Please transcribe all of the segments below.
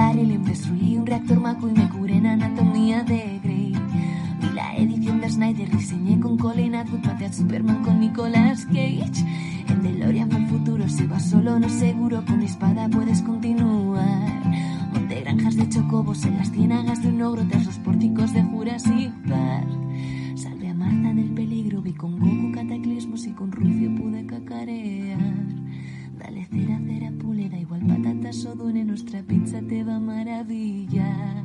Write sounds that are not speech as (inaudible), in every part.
noche en destruí un reactor maco y me curé en anatomía de Grey. Vi la edición de Snyder, diseñé con Colin Atwood, maté a Superman con Nicolas Cage. En DeLorean el futuro, si vas solo no seguro, con mi espada puedes continuar. Monté granjas de chocobos en las ciénagas de un ogro tras los pórticos de Jurassic Park. Salvé a Marta del peligro, vi con Goku cataclismos y con Rufio pude cacarear. Dale cera, cera, pule, da igual patatas o dune, nuestra pizza te va a maravillar.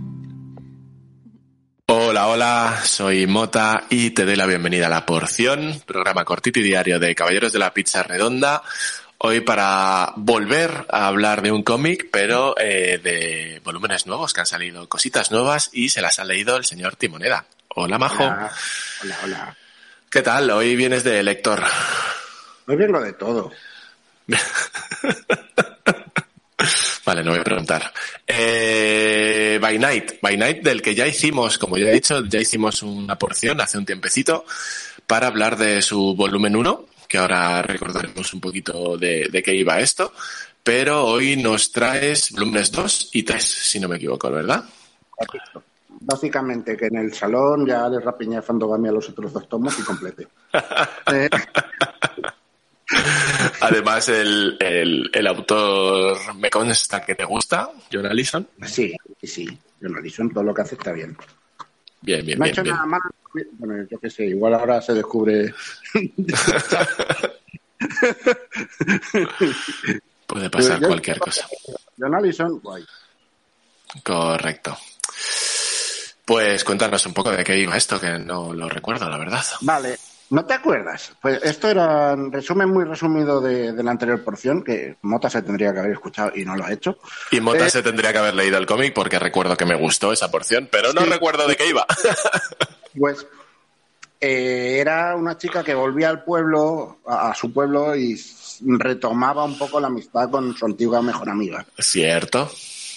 Hola, hola, soy Mota y te doy la bienvenida a La Porción, programa cortito y diario de Caballeros de la Pizza Redonda. Hoy para volver a hablar de un cómic, pero eh, de volúmenes nuevos que han salido, cositas nuevas y se las ha leído el señor Timoneda. Hola, Majo. Hola, hola, hola. ¿Qué tal? Hoy vienes de lector. Hoy vengo de todo. (laughs) Vale, no voy a preguntar. Eh, By Night, By Night del que ya hicimos, como ya he dicho, ya hicimos una porción hace un tiempecito para hablar de su volumen 1, que ahora recordaremos un poquito de, de qué iba esto, pero hoy nos traes volúmenes 2 y 3, si no me equivoco, ¿verdad? Correcto. Básicamente que en el salón ya le rapiñé a Fandogamia los otros dos tomos y complete. (laughs) Eh, Además, el, el, el autor me consta que te gusta, John Allison. sí, sí. John Allison, todo lo que hace está bien. Bien, bien, No ha bien, hecho bien. nada malo. Bueno, yo qué sé, igual ahora se descubre. (laughs) Puede pasar Yo- cualquier cosa. John Allison, guay. Correcto. Pues cuéntanos un poco de qué iba esto, que no lo recuerdo, la verdad. Vale, ¿no te acuerdas? Pues esto era un resumen muy resumido de, de la anterior porción, que Mota se tendría que haber escuchado y no lo ha hecho. Y Mota Eh, se tendría que haber leído el cómic porque recuerdo que me gustó esa porción, pero no Sí. recuerdo de qué iba. (laughs) Pues eh, era una chica que volvía al pueblo, a, a su pueblo, y retomaba un poco la amistad con su antigua mejor amiga. Cierto.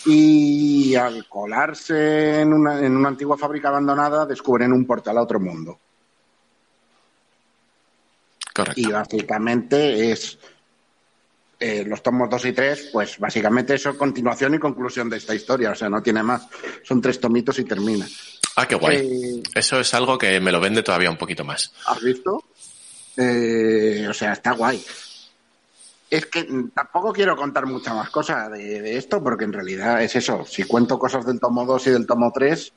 Y al colarse en una, en una antigua fábrica abandonada, descubren un portal a otro mundo. Correcto. Y básicamente es eh, los tomos 2 y 3, pues básicamente eso es continuación y conclusión de esta historia, o sea, no tiene más. Son tres tomitos y termina. Ah, qué guay. Eh, Eso es algo que me lo vende todavía un poquito más. ¿Has visto? Eh, o sea, está guay. Es que tampoco quiero contar muchas más cosas de, de esto, porque en realidad es eso. Si cuento cosas del tomo 2 y del tomo 3,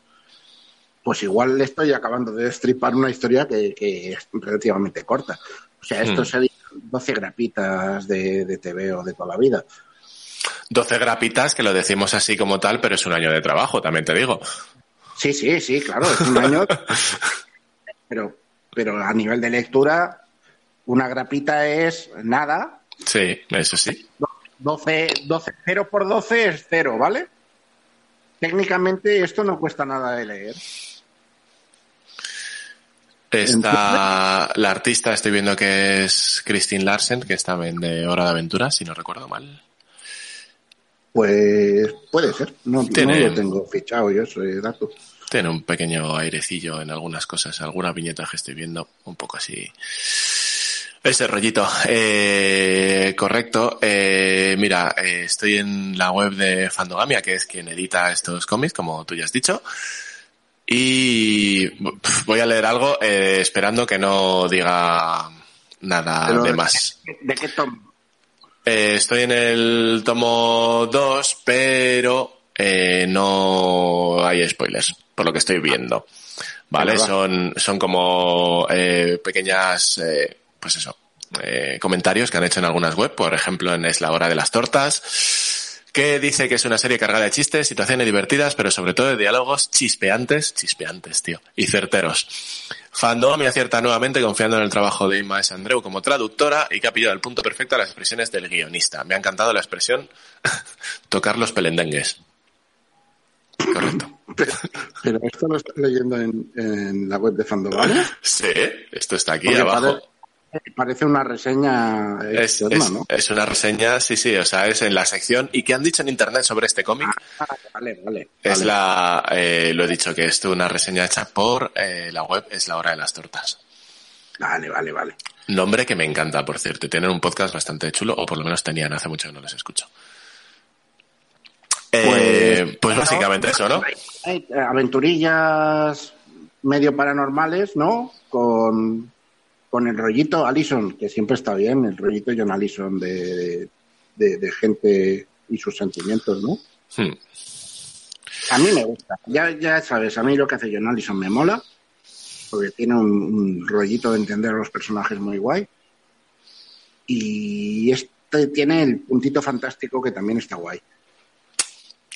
pues igual le estoy acabando de destripar una historia que, que es relativamente corta. O sea, esto Hmm. serían 12 grapitas de, de TV o de toda la vida. 12 grapitas, que lo decimos así como tal, pero es un año de trabajo, también te digo. Sí, sí, sí, claro, es un año. (laughs) pero, pero a nivel de lectura, una grapita es nada. Sí, eso sí. 12, 12, 0 por 12 es 0, ¿vale? Técnicamente esto no cuesta nada de leer. Está la artista, estoy viendo que es Christine Larsen, que está en de Hora de Aventura, si no recuerdo mal. Pues puede ser, no, Tiene- no lo tengo fichado yo ese dato. Tiene un pequeño airecillo en algunas cosas, alguna viñeta que estoy viendo, un poco así. Ese rollito. Eh, correcto. Eh, mira, eh, estoy en la web de Fandogamia, que es quien edita estos cómics, como tú ya has dicho. Y voy a leer algo eh, esperando que no diga nada Pero- de más. ¿De qué tomo? Eh, estoy en el tomo 2, pero eh, no hay spoilers, por lo que estoy viendo. ¿Vale? Son, son como eh, pequeñas, eh, pues eso, eh, comentarios que han hecho en algunas web, por ejemplo en Es la hora de las tortas, que dice que es una serie cargada de chistes, situaciones divertidas, pero sobre todo de diálogos chispeantes, chispeantes, tío, y certeros. Fandom me acierta nuevamente confiando en el trabajo de Inma S. Andreu como traductora y que ha pillado el punto perfecto a las expresiones del guionista. Me ha encantado la expresión (laughs) tocar los pelendengues. Correcto. Pero esto lo estoy leyendo en, en la web de Fandom, ¿vale? Sí, esto está aquí Porque abajo. Parece una reseña Es, externa, es- ¿no? es una reseña, sí, sí, o sea, es en la sección. ¿Y qué han dicho en internet sobre este cómic? Ah, vale, vale. Es vale. la, eh, lo he dicho, que es una reseña hecha por eh, la web Es la hora de las tortas. Vale, vale, vale. Nombre que me encanta, por cierto. Tienen un podcast bastante chulo, o por lo menos tenían hace mucho que no les escucho. Eh, pues básicamente eso, ¿no? Hay aventurillas medio paranormales, ¿no? Con, con el rollito Allison, que siempre está bien, el rollito John Allison de, de, de gente y sus sentimientos, ¿no? Hmm. A mí me gusta. Ya, ya sabes, a mí lo que hace John Allison me mola, porque tiene un, un rollito de entender a los personajes muy guay. Y este tiene el puntito fantástico que también está guay.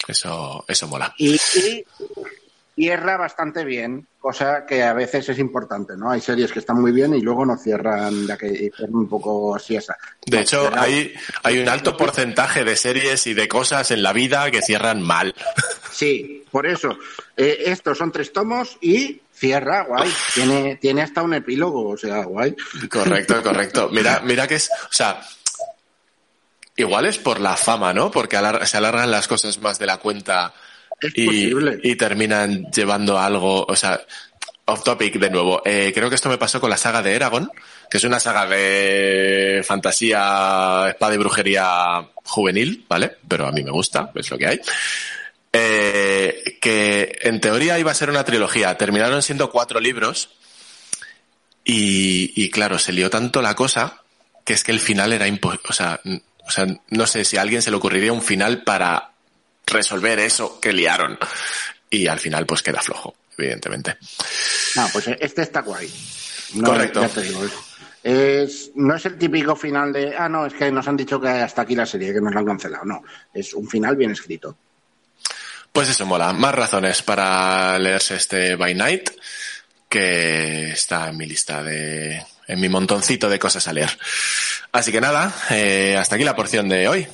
Eso, eso mola. Y, y cierra bastante bien, cosa que a veces es importante, ¿no? Hay series que están muy bien y luego no cierran, ya que cierran un poco así esa. De No, hecho, cierra- hay, hay un alto porcentaje de series y de cosas en la vida que cierran mal. (laughs) Sí, por eso. Eh, estos son tres tomos y cierra, guay. Tiene, tiene hasta un epílogo, o sea, guay. Correcto, correcto. Mira, mira que es, o sea, igual es por la fama, ¿no? Porque alar- se alargan las cosas más de la cuenta Es y, terminan llevando algo, o sea, off topic de nuevo. Eh, creo que esto me pasó con la saga de Eragon, que es una saga de fantasía, espada y brujería juvenil, ¿vale? Pero a mí me gusta, es lo que hay. Eh, que en teoría iba a ser una trilogía. Terminaron siendo cuatro libros. Y, y claro, se lió tanto la cosa que es que el final era imposible. O sea, o sea, no sé si a alguien se le ocurriría un final para resolver eso que liaron. Y al final, pues queda flojo, evidentemente. No, pues este está guay. No, Correcto. ya te digo, es, es- no es el típico final de, ah, no, es que nos han dicho que hasta aquí la serie, que nos la han cancelado. No, es un final bien escrito. Pues eso mola. Más razones para leerse este By Night que está en mi lista de, en mi montoncito de cosas a leer. Así que nada, eh, hasta aquí la porción de hoy.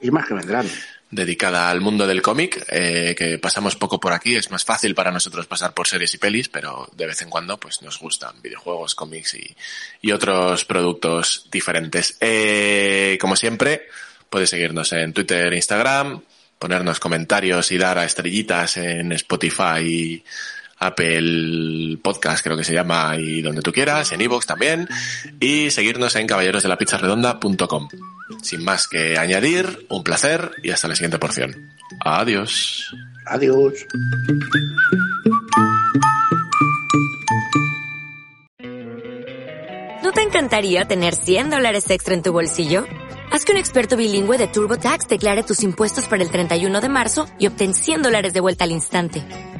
Y más que vendrán. Dedicada al mundo del cómic, eh, que pasamos poco por aquí. Es más fácil para nosotros pasar por series y pelis, pero de vez en cuando pues nos gustan videojuegos, cómics y, y otros productos diferentes. Eh, como siempre, puedes seguirnos en Twitter, Instagram, ponernos comentarios y dar a estrellitas en Spotify, Apple Podcast creo que se llama y donde tú quieras, en iVoox también, y seguirnos en caballerosdelapizarredonda.com. Sin más que añadir, un placer y hasta la siguiente porción. Adiós. Adiós. ¿No te encantaría tener 100 dólares extra en tu bolsillo? Haz que un experto bilingüe de TurboTax declare tus impuestos para el 31 de marzo y obtén 100 dólares de vuelta al instante.